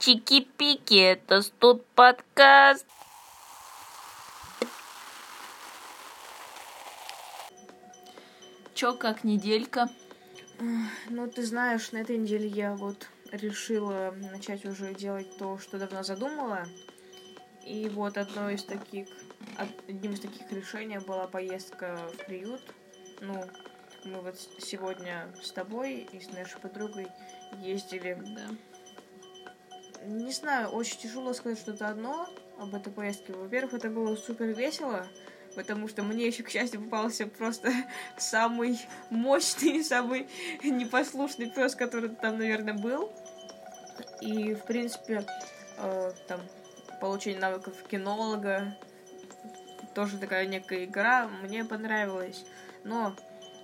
Чики-пики, это студ подкаст. Чё, как неделька? Ну, ты знаешь, на этой неделе я вот решила начать уже делать то, что давно задумала. И вот одно из таких, одним из таких решений была поездка в приют. Ну, мы вот сегодня с тобой и с нашей подругой ездили. Да. Не знаю, очень тяжело сказать что-то одно об этой поездке. Во-первых, это было супер весело, потому что мне еще, к счастью, попался просто самый мощный, самый непослушный пес, который там, наверное, был. И, в принципе, э, там получение навыков кинолога, тоже такая некая игра, мне понравилась. Но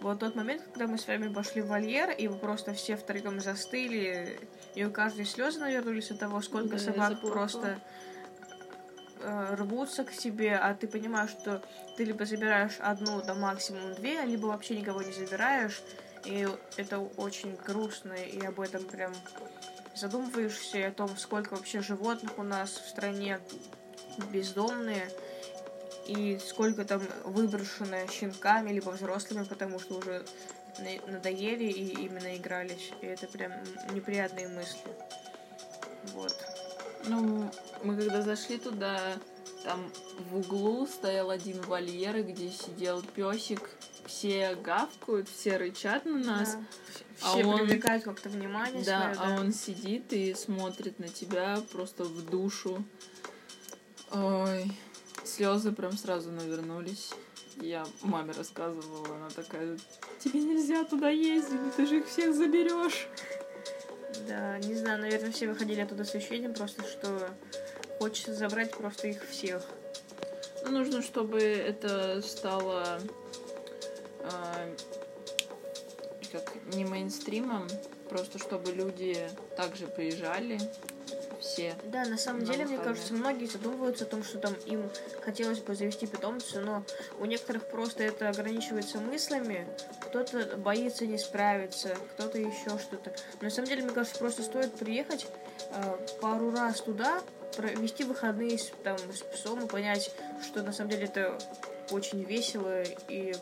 вот тот момент, когда мы с вами пошли в вольер, и вы просто все втроем застыли, и у каждой слезы навернулись от того, сколько Да, собак просто э, рвутся к тебе, а ты понимаешь, что ты либо забираешь одну, да максимум две, либо вообще никого не забираешь, и это очень грустно, и об этом прям задумываешься, и о том, сколько вообще животных у нас в стране бездомные, и сколько там выброшено щенками, либо взрослыми, потому что уже на- надоели и именно игрались. И это прям неприятные мысли. Вот. Ну, мы когда зашли туда, там в углу стоял один вольер, где сидел песик. Все гавкают, все рычат на нас. Да. А Все он- привлекают как-то внимание Да, свое, а он сидит и смотрит на тебя просто в душу. Ой, слезы прям сразу навернулись. Я маме рассказывала, она такая, тебе нельзя туда ездить, ты же их всех заберешь. Да, не знаю, наверное, все выходили оттуда с ощущением просто, что хочется забрать просто их всех. Ну, нужно, чтобы это стало а, как не мейнстримом, просто чтобы люди также приезжали, все. Да, на самом деле, мне кажется, многие задумываются о том, что там им хотелось бы завести питомца, но у некоторых просто это ограничивается мыслями, кто-то боится не справиться, кто-то еще что-то. Но на самом деле, мне кажется, просто стоит приехать э, пару раз туда, провести выходные с, там, с псом и понять, что на самом деле это очень весело и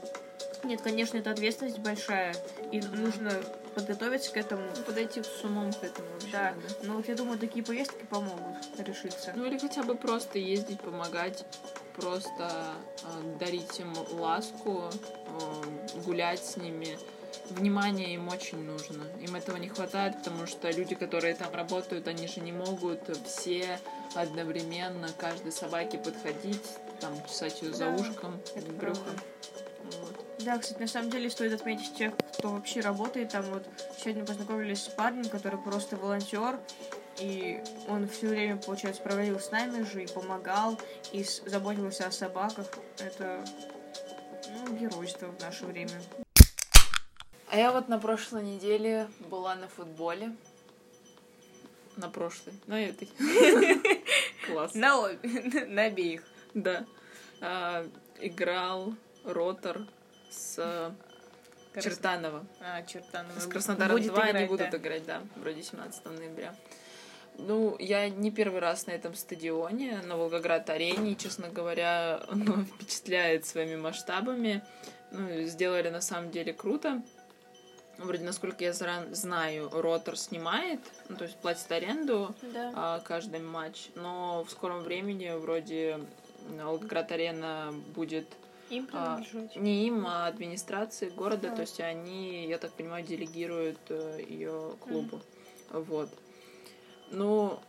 нет, конечно, это ответственность большая, и нужно подготовиться к этому. Подойти с умом к этому вообще. Да, надо. но вот я думаю, такие поездки помогут решиться. Ну или хотя бы просто ездить, помогать, просто э, дарить им ласку, э, гулять с ними. Внимание им очень нужно. Им этого не хватает, потому что люди, которые там работают, они же не могут все одновременно каждой собаке подходить, там, чесать ее за Да, ушком, это брюхом. правда. Вот. Да, кстати, на самом деле стоит отметить тех, кто вообще работает там. Вот сегодня познакомились с парнем, который просто волонтер, и он все время, получается, проводил с нами же и помогал, и заботился о собаках. Это ну, геройство в наше время. А я вот на прошлой неделе была на футболе. На прошлой, на этой. Класс. На обе, на обеих. Да. А, играл Ротор с э, Чертанова. А, Чертанова. С Краснодаром Будет 2 они играть, будут да. играть, да, вроде 17 ноября. Ну, я не первый раз на этом стадионе, на Волгоград-арене, и, честно говоря, оно впечатляет своими масштабами. Ну, сделали на самом деле круто. Вроде, насколько я знаю, Ротор снимает, ну, то есть платит аренду Да. а, каждый матч, но в скором времени вроде Волгоград-арена будет Им а, не им, а администрации города, Да. то есть они, я так понимаю, делегируют ее клубу. Вот. Ну,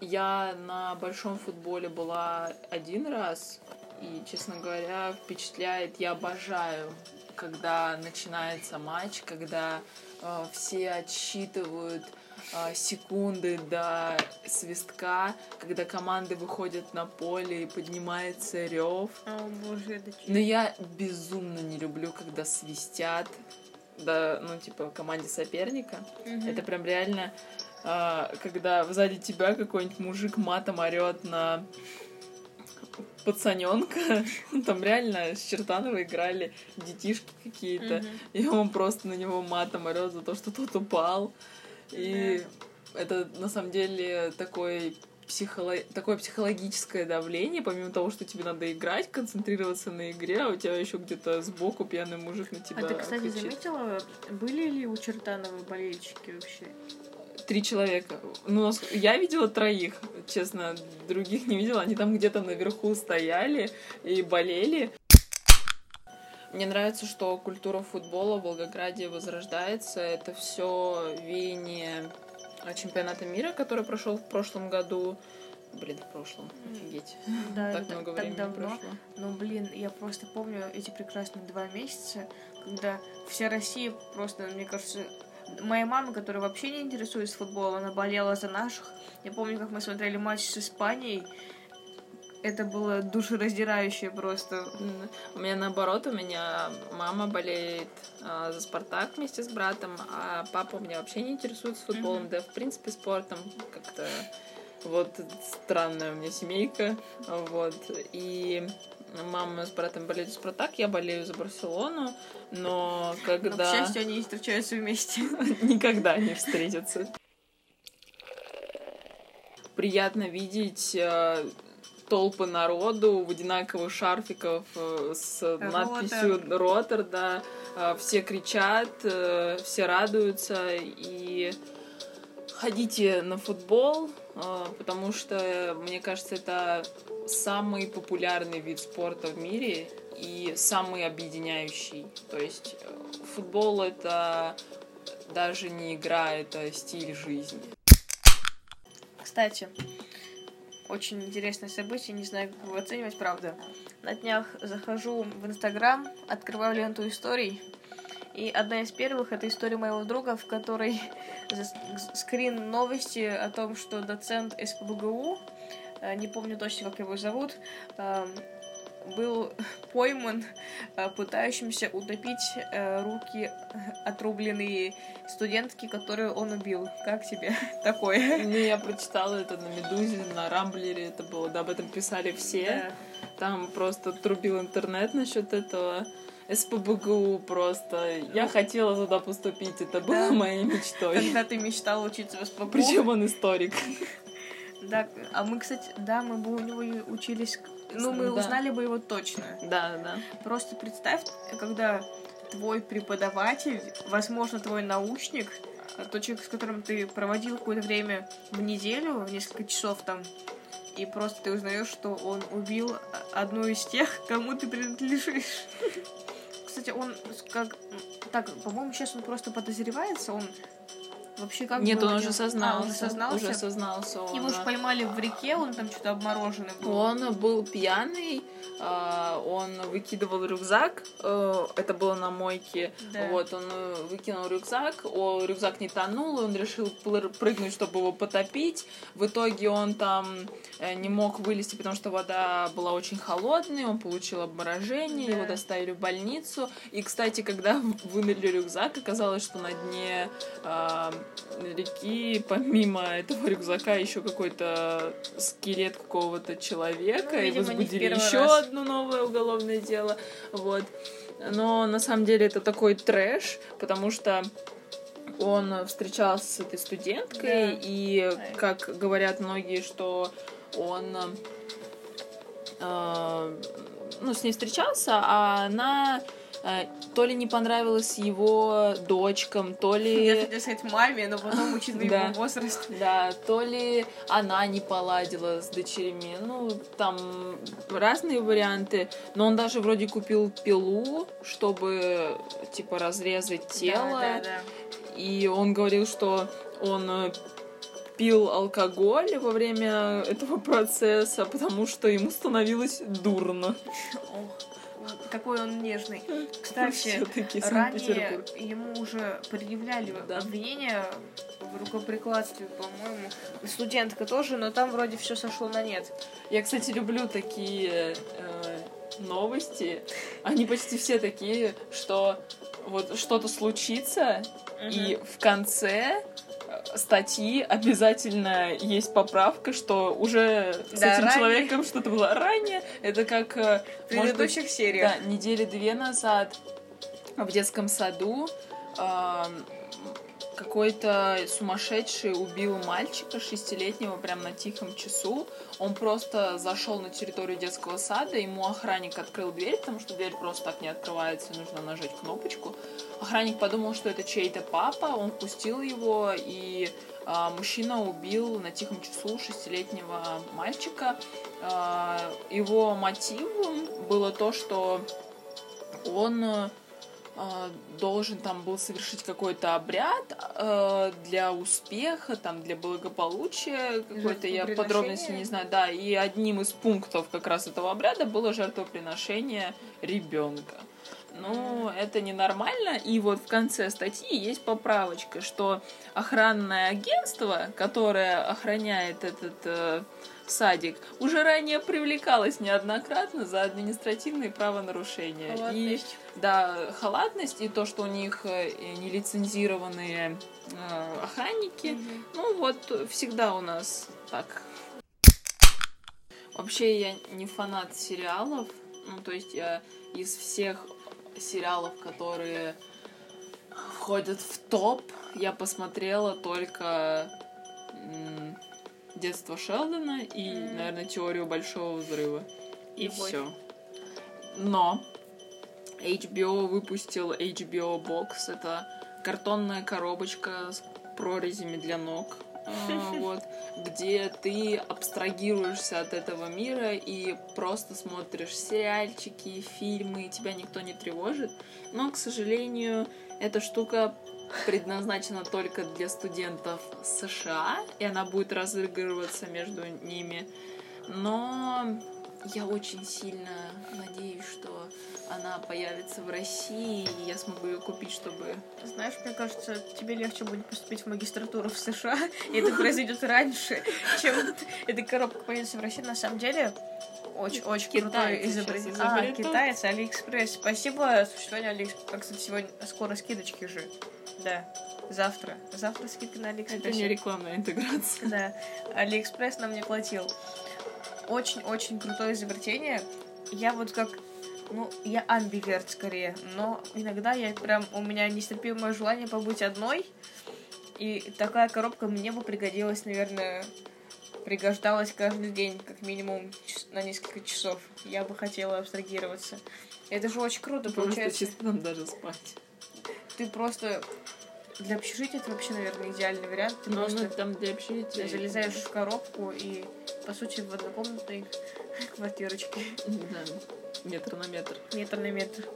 я на большом футболе была один раз, и, честно говоря, впечатляет. Я обожаю, когда начинается матч, когда э, все отсчитывают э, секунды до свистка, когда команды выходят на поле и поднимается рев. О, боже, это? Но я безумно не люблю, когда свистят, да, ну, типа, команде соперника. Мгм. Это прям реально, а, когда сзади тебя какой-нибудь мужик матом орет на пацаненка. Там реально с Чертанова играли детишки какие-то. Мгм. И он просто на него матом орет за то, что тот упал. И это на самом деле такой психоло... такое психологическое давление, помимо того, что тебе надо играть, концентрироваться на игре, а у тебя еще где-то сбоку пьяный мужик на тебя А ты, кстати, кричит. заметила, были ли у Чертанова болельщики вообще? Три человека. Ну, я видела троих, честно, других не видела. Они там где-то наверху стояли и болели. Мне нравится, что культура футбола в Волгограде возрождается. Это все веяние а, чемпионата мира, который прошел в прошлом году. Блин, в прошлом, офигеть. Да, так много так времени давно. прошло. Ну, блин, я просто помню эти прекрасные два месяца, когда вся Россия просто, мне кажется, моя мама, которая вообще не интересуется футболом, она болела за наших. Я помню, как мы смотрели матч с Испанией. Это было душераздирающее просто. У меня наоборот, у меня мама болеет а, за Спартак вместе с братом, а папа у меня вообще не интересуется футболом, Мгм. да, в принципе, спортом как-то вот странная у меня семейка, вот, и мама с братом болеют за Спартак, я болею за Барселону, но Но, к когда счастью, они не встречаются вместе. никогда не встретятся. Приятно видеть э, толпы народу в одинаковых шарфиках э, с Ротор. надписью «Ротор», да. Э, Все кричат, э, все радуются, и ходите на футбол, потому что, мне кажется, это самый популярный вид спорта в мире и самый объединяющий. То есть футбол — это даже не игра, это стиль жизни. Кстати, очень интересное событие, не знаю, как его оценивать, правда. На днях захожу в Инстаграм, открываю ленту историй, и одна из первых это история моего друга, в которой скрин новости о том, что доцент СПБГУ, э, не помню точно, как его зовут, э, был пойман э, пытающимся утопить э, руки отрубленные студентки, которые он убил. Как тебе такое? Ну, я прочитала это на Медузе, на Рамблере это было, да, об этом писали все. Там просто трубил интернет насчет этого. СПБГУ просто. Я хотела туда поступить, это было Да. моей мечтой. Когда ты мечтал учиться в СПБГУ. Причем он историк. Да, а мы, кстати, да, мы бы у него учились... Ну, мы Да. узнали бы его точно. Да, да. Просто представь, когда твой преподаватель, возможно, твой научник, тот человек, с которым ты проводил какое-то время в неделю, несколько часов там, и просто ты узнаешь, что он убил одну из тех, кому ты принадлежишь. Кстати, он как... Так, по-моему, сейчас он просто подозревается, он вообще как Нет, он уже А, сознался. уже сознался? Уже сознался. Он, Его же поймали в реке, он там что-то обмороженный был. Он был пьяный, а, он выкидывал рюкзак, э, это было на мойке, Да. вот, он э, выкинул рюкзак, о, рюкзак не тонул, и он решил прыгнуть, чтобы его потопить, в итоге он там э, не мог вылезти, потому что вода была очень холодной, он получил обморожение, Да. его доставили в больницу, и, кстати, когда вынули рюкзак, оказалось, что на дне а, реки, помимо этого рюкзака, еще какой-то скелет какого-то человека, Ну, и видимо, в возбудили еще раз. одно новое уголовное дело. Вот. Но на самом деле это такой трэш, потому что он встречался с этой студенткой, Да. и, как говорят многие, что он э, ну, с ней встречался, а она то ли не понравилась его дочкам, то ли... Я хотела сказать маме, но потом, учитывая Да. его возраст, Да, то ли она не поладила с дочерями. Ну, там разные варианты. Но он даже вроде купил пилу, чтобы, типа, разрезать тело. Да, да, да. И он говорил, что он э, пил алкоголь во время этого процесса, потому что ему становилось дурно. Ох, какой он нежный. Кстати, ранее ему уже предъявляли Да. обвинения в рукоприкладстве, по-моему. Студентка тоже, но там вроде все сошло на нет. Я, кстати, люблю такие э, новости. Они почти все такие, что вот что-то случится, и в конце статьи обязательно есть поправка, что уже с Да, этим ранее. человеком что-то было ранее. Это как, э, в может быть, предыдущих сериях. да, недели две назад в детском саду эм, какой-то сумасшедший убил мальчика шестилетнего прямо на тихом часу. Он просто зашел на территорию детского сада, ему охранник открыл дверь, потому что дверь просто так не открывается, нужно нажать кнопочку. Охранник подумал, что это чей-то папа, он пустил его, и а, мужчина убил на тихом часу шестилетнего мальчика. А, его мотивом было то, что он должен там был совершить какой-то обряд э, для успеха, там для благополучия, какой-то я подробности не знаю, да, и одним из пунктов как раз этого обряда было жертвоприношение ребенка. Ну, это ненормально. И вот в конце статьи есть поправочка, что охранное агентство, которое охраняет этот э, садик, уже ранее привлекалось неоднократно за административные правонарушения. Халатность. И, да, халатность и то, что у них э, нелицензированные э, охранники. Угу. Ну вот, всегда у нас так. Вообще я не фанат сериалов. Ну, то есть я из всех сериалов, которые входят в топ, я посмотрела только детство Шелдона и, mm. наверное, теорию большого взрыва. И все. Но HBO выпустил HBO Box. Это картонная коробочка с прорезями для ног. А, вот, где ты абстрагируешься от этого мира и просто смотришь сериальчики, фильмы, тебя никто не тревожит. Но, к сожалению, эта штука предназначена только для студентов США, и она будет разыгрываться между ними. Но я очень сильно надеюсь, что она появится в России, и я смогу ее купить, чтобы... Знаешь, мне кажется, тебе легче будет поступить в магистратуру в США, и это произойдет раньше, чем эта коробка появится в России. На самом деле, очень-очень крутое изобретение. А, китайцы, Алиэкспресс. Спасибо существованию Алиэкспресс. Кстати, сегодня скоро скидочки же. Да. Завтра. Завтра скидка на Алиэкспресс. Это не рекламная интеграция. Да. Алиэкспресс нам не платил. Очень-очень крутое изобретение. Я вот как ну, я амбиверт скорее, но иногда я прям, у меня нестерпимое желание побыть одной, и такая коробка мне бы пригодилась, наверное, пригождалась каждый день, как минимум на несколько часов. Я бы хотела абстрагироваться. Это же очень круто, просто получается. чисто там даже спать ты просто для общежития это вообще, наверное, идеальный вариант. Ну, просто ну, там для общежития. Залезаешь в коробку и, по сути, в однокомнатной квартирочке. Да, метр на метр. Метр на метр.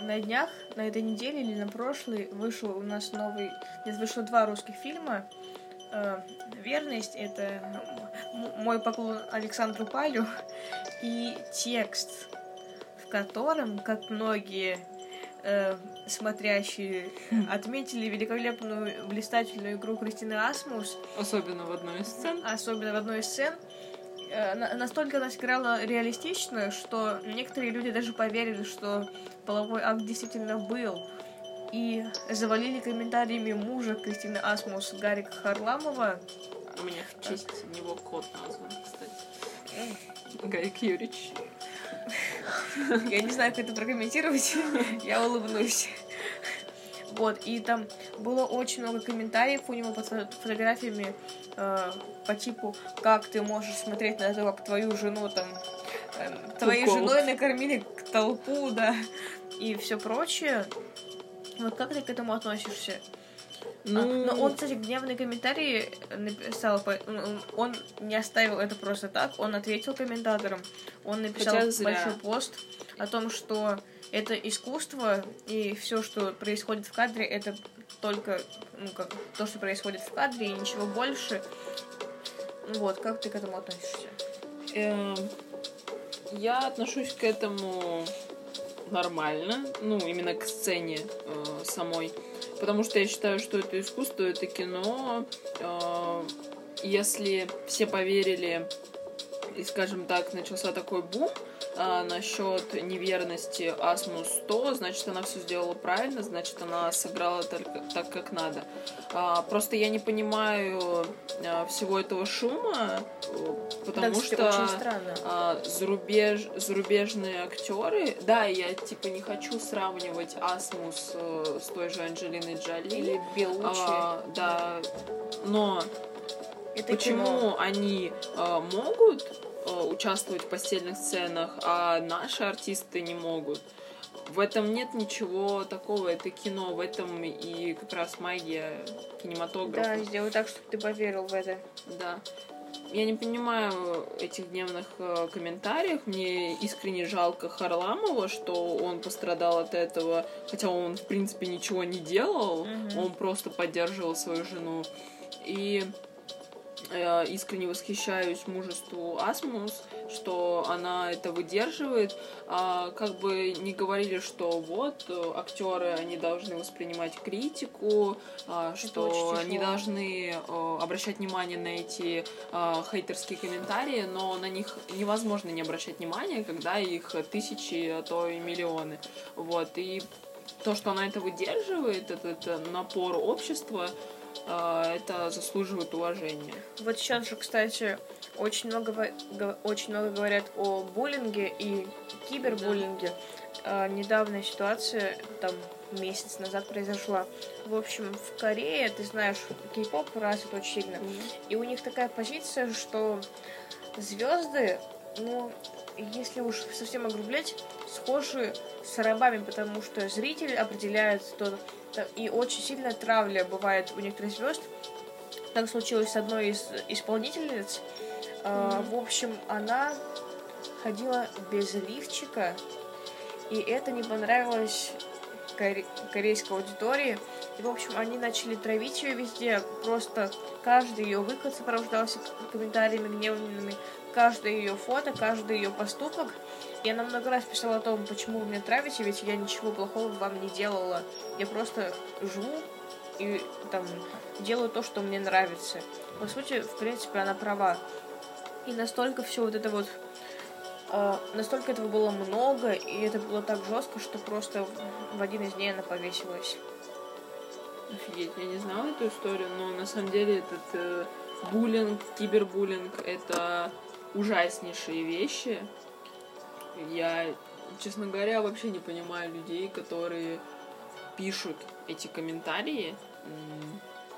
На днях, на этой неделе или на прошлой, вышел у нас новый... Нет, вышло два русских фильма. Э, «Верность» — это мой поклон Александру Палю. И текст, в котором, как многие э, смотрящие отметили великолепную блистательную игру Кристины Асмус. Особенно в одной из сцен. Особенно в одной из сцен. Э, настолько она сыграла реалистично, что некоторые люди даже поверили, что половой акт действительно был. И завалили комментариями мужа Кристины Асмус Гарика Харламова. У меня в честь него кот назван, кстати. Гарик Юрьевич. Я не знаю, как это прокомментировать. Я улыбнусь. Вот, и там было очень много комментариев у него под фотографиями э, по типу, как ты можешь смотреть на то, как твою жену там, э, твоей Укол. женой накормили к толпу, да, и все прочее. Вот как ты к этому относишься? Ну... А, но он, кстати, гневные комментарии написал, он не оставил это просто так, он ответил комментаторам, он написал большой пост о том, что это искусство, и все, что происходит в кадре, это только ну, как, то, что происходит в кадре, и ничего больше. Вот, как ты к этому относишься? Эм, я отношусь к этому нормально, ну, именно к сцене э, самой потому что я считаю, что это искусство, это кино. А, если все поверили и, скажем так, начался такой бум, а, насчет неверности Асмус 100, значит, она все сделала правильно, значит, она сыграла только так, как надо. А, просто я не понимаю а, всего этого шума, потому Да, что а, зарубеж, зарубежные актеры, да, я типа не хочу сравнивать Асмус э, с той же Анджелиной Джоли. Или Белучи. А, да, но Это почему кино. они э, могут участвовать в постельных сценах, а наши артисты не могут? В этом нет ничего такого, это кино, в этом и как раз магия кинематографа. Да, сделай так, чтобы ты поверил в это. Да. Я не понимаю этих дневных э, комментариев. Мне искренне жалко Харламова, что он пострадал от этого, хотя он, в принципе, ничего не делал. Мгм. Он просто поддерживал свою жену. И э, искренне восхищаюсь мужеству Асмус, что она это выдерживает. А, как бы не говорили, что вот э, актеры они должны воспринимать критику, а, что очень они тяжело. должны э, обращать внимание на эти э, хейтерские комментарии, но на них невозможно не обращать внимания, когда их тысячи, а то и миллионы. Вот и то, что она это выдерживает, этот э, напор общества, э, это заслуживает уважения. Вот сейчас же, кстати, очень много, очень много говорят о буллинге и кибербуллинге. А, недавняя ситуация, там, месяц назад произошла. В общем, в Корее, ты знаешь, кей-поп развит очень сильно. И у них такая позиция, что звезды, ну, если уж совсем огрублять, схожи с рабами, потому что зритель определяет то, то- и очень сильная травля бывает у некоторых звезд. Так случилось с одной из исполнительниц. А, в общем, она ходила без лифчика, и это не понравилось коре- корейской аудитории. И, в общем, они начали травить ее везде. Просто каждый ее выход сопровождался комментариями гневными. Каждое ее фото, каждый ее поступок. И она много раз писала о том, почему вы меня травите, ведь я ничего плохого вам не делала. Я просто живу и там делаю то, что мне нравится. По сути, в принципе, она права. И настолько все вот это вот а, настолько этого было много, и это было так жестко, что просто в один из дней она повесилась. Офигеть, я не знала эту историю, но на самом деле этот э, буллинг, кибербуллинг — это ужаснейшие вещи. Я, честно говоря, вообще не понимаю людей, которые пишут эти комментарии,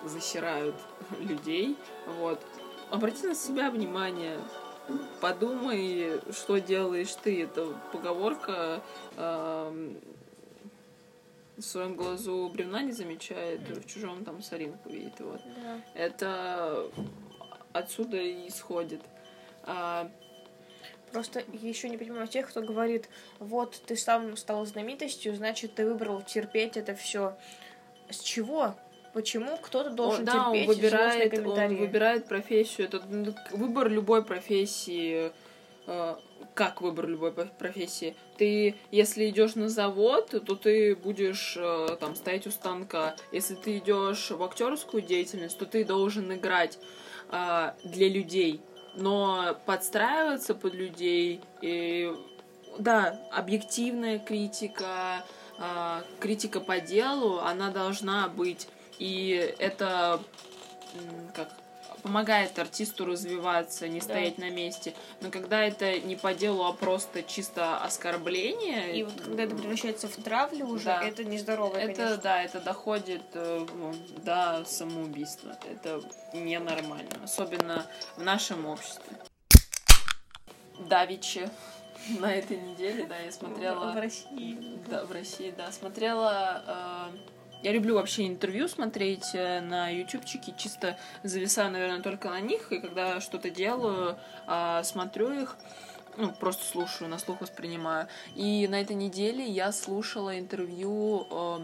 засирают людей. Вот. Обрати на себя внимание. Подумай, что делаешь ты. Это поговорка эм, в своем глазу бревна не замечает, в чужом там соринку видит. Вот. Да. Это отсюда и исходит. А, Просто еще не понимаю тех, кто говорит, вот ты сам стал знаменитостью, значит, ты выбрал терпеть это все. С чего? Почему кто-то должен он, да, он терпеть злостные выбирает, он выбирает профессию. Это ну, выбор любой профессии. э, Как выбор любой профессии? Ты, если идешь на завод, то ты будешь э, там стоять у станка. Если ты идешь в актерскую деятельность, то ты должен играть а, для людей. Но подстраиваться под людей и да, объективная критика, а, критика по делу, она должна быть. И это как помогает артисту развиваться, не стоять на месте. Но когда это не по делу, а просто чисто оскорбление, И вот когда это превращается в травлю уже, Да. это нездорово, это конечно. да, это доходит э, ну, до самоубийства. Это ненормально, особенно в нашем обществе. Давичи на этой неделе, да, я смотрела. В России. Да, в России, да. Смотрела... э, я люблю вообще интервью смотреть э, на ютубчике, чисто зависаю, наверное, только на них, и когда что-то делаю, э, смотрю их, ну, просто слушаю, на слух воспринимаю. И на этой неделе я слушала интервью э,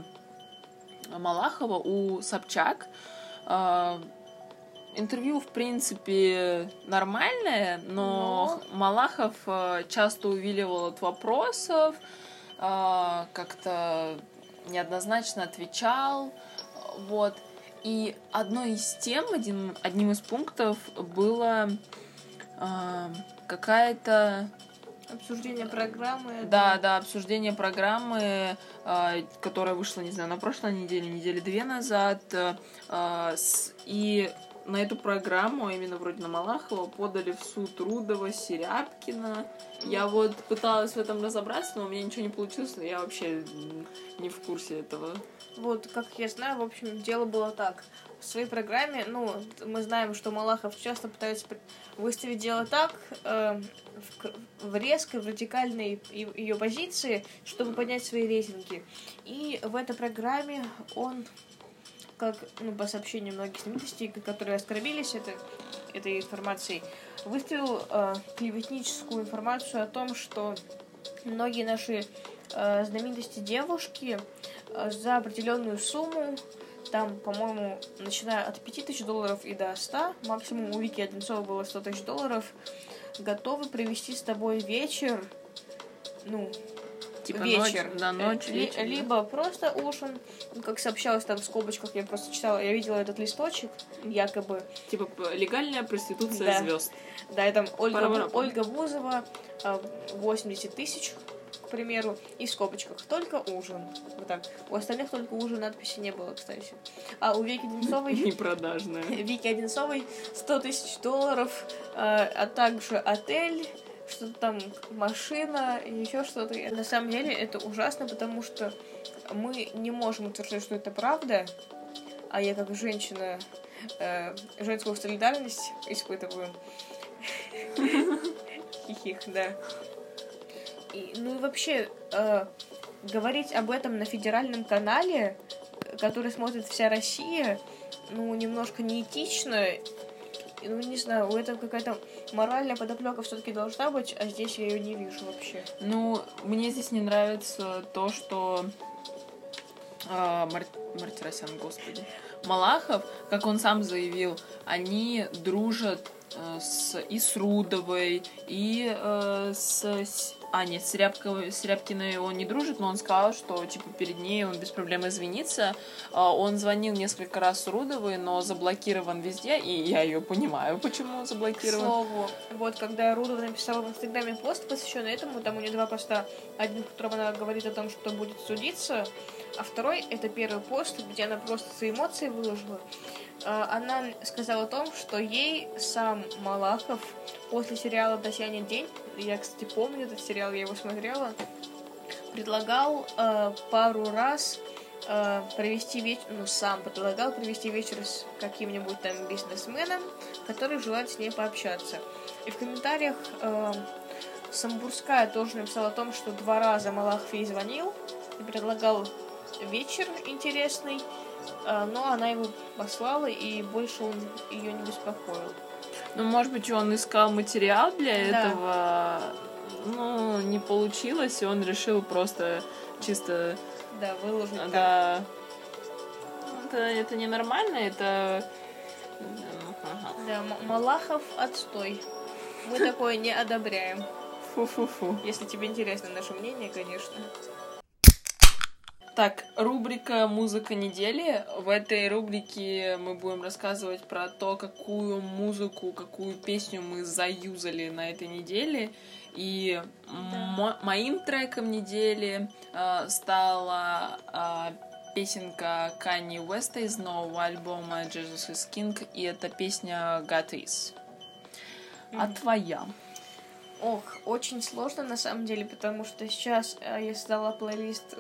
Малахова у Собчак. Э, Интервью, в принципе, нормальное, но Малахов э, часто увиливал от вопросов, как-то неоднозначно отвечал, вот. И одной из тем, один, одним из пунктов было э, какая-то Обсуждение программы. Да, да, обсуждение программы, э, которая вышла, не знаю, на прошлой неделе, недели две назад. Э, с, и на эту программу, а именно вроде на Малахова, подали в суд Рудова, Серябкина. Я вот пыталась в этом разобраться, но у меня ничего не получилось, я вообще не в курсе этого. Вот, как я знаю, в общем, дело было так. В своей программе, ну, мы знаем, что Малахов часто пытается выставить дело так, э, в, в резкой, в радикальной ее позиции, чтобы поднять свои рейтинги. И в этой программе он как, ну, по сообщению многих знаменитостей, которые оскорбились это, этой информацией, выставил э, клеветническую информацию о том, что многие наши э, знаменитости девушки э, за определенную сумму, там, по-моему, начиная от 5000 долларов и до 100, максимум у Вики Одинцова было 100 тысяч долларов, готовы провести с тобой вечер, ну, Типа вечер. ночь, на ночь, Ли- вечер, да. Либо просто ужин, как сообщалось там в скобочках, я просто читала, я видела этот листочек, якобы. Типа легальная проституция Да. звезд. Да, и там Ольга, Пара-пара. Ольга Бузова, а, 80 тысяч, к примеру, и в скобочках только ужин. Вот так. У остальных только ужин надписи не было, кстати. А у Вики Одинцовой... Непродажная. Вики Одинцовой 100 тысяч долларов, а, а также отель, что-то там, машина, еще что-то. На самом деле это ужасно, потому что мы не можем утверждать, что это правда, а я как женщина э, женскую солидарность испытываю. Хихих, да. Ну и вообще, э, говорить об этом на федеральном канале, который смотрит вся Россия, ну, немножко неэтично. Ну, не знаю, у этого какая-то моральная подоплека все-таки должна быть, а здесь я ее не вижу вообще. Ну, мне здесь не нравится то, что а, Мар... Мартиросян, господи. Малахов, как он сам заявил, они дружат э, с, и с Рудовой, и э, с- А, нет, с, Рябковой, с Рябкиной он не дружит, но он сказал, что, типа, перед ней он без проблем извинится. А, он звонил несколько раз Рудовой, но заблокирован везде, и я ее понимаю, почему он К заблокирован. слову, вот когда Рудова написала в Инстаграме пост, посвященный этому, там у нее два поста. Один, в котором она говорит о том, что будет судиться, а второй — это первый пост, где она просто свои эмоции выложила. А, Она сказала о том, что ей сам Малахов после сериала «Татьянин день», я, кстати, помню этот сериал, я его смотрела, предлагал э, пару раз э, провести вечер, ну, сам предлагал провести вечер с каким-нибудь там бизнесменом, который желает с ней пообщаться. И в комментариях э, Самбурская тоже написала о том, что два раза Малахов ей звонил и предлагал вечер интересный, э, но она его послала, и больше он ее не беспокоил. Ну, может быть, он искал материал для Да. этого, ну, не получилось, и он решил просто чисто, Да, выложить так. да, это, это ненормально, это... Да, Малахов отстой. Мы такое не одобряем. Фу-фу-фу. Если тебе интересно наше мнение, конечно. Так, рубрика «Музыка недели». В этой рубрике мы будем рассказывать про то, какую музыку, какую песню мы заюзали на этой неделе. И мо- моим треком недели э, стала э, песенка Канни Уэста из нового альбома Jesus is King, и это песня God Is. А Мгм. твоя? Ох, очень сложно на самом деле, потому что сейчас э, я создала плейлист.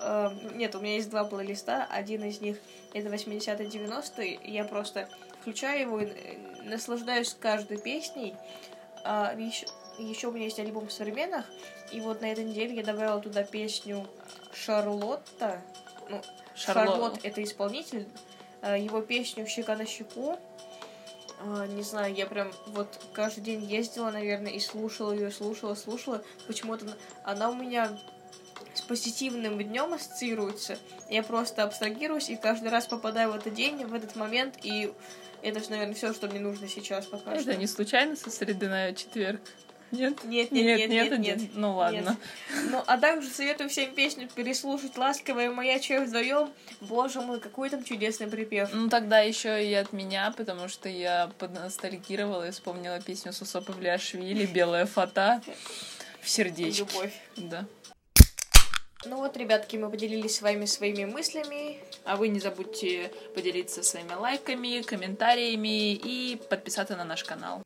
Э, Нет, у меня есть два плейлиста. Один из них это 80-е 90-е. Я просто включаю его и э, наслаждаюсь каждой песней. А еще, еще у меня есть альбом современных. И вот на этой неделе я добавила туда песню Шарлотта. Ну, Шарло- Шарлот это исполнитель. Э, Его песню Щека на щеку. А, Не знаю, я прям вот каждый день ездила, наверное, и слушала ее, слушала, слушала. Почему-то она у меня с позитивным днем ассоциируется. Я просто абстрагируюсь и каждый раз попадаю в этот день, в этот момент, и это, наверное, все, что мне нужно сейчас пока Это что. не случайно со среды на четверг? Нет? Нет, нет, Нет, нет, нет, нет, нет. нет. Ну ладно. Ну, а также советую всем песню переслушать «Ласковая моя чай вдвоем». Боже мой, какой там чудесный припев. Ну тогда еще и от меня, потому что я подностальгировала и вспомнила песню Сусо Павлиашвили «Белая фата» в сердечке. Любовь. Да. Ну вот, ребятки, мы поделились с вами своими мыслями. А вы не забудьте поделиться своими лайками, комментариями и подписаться на наш канал.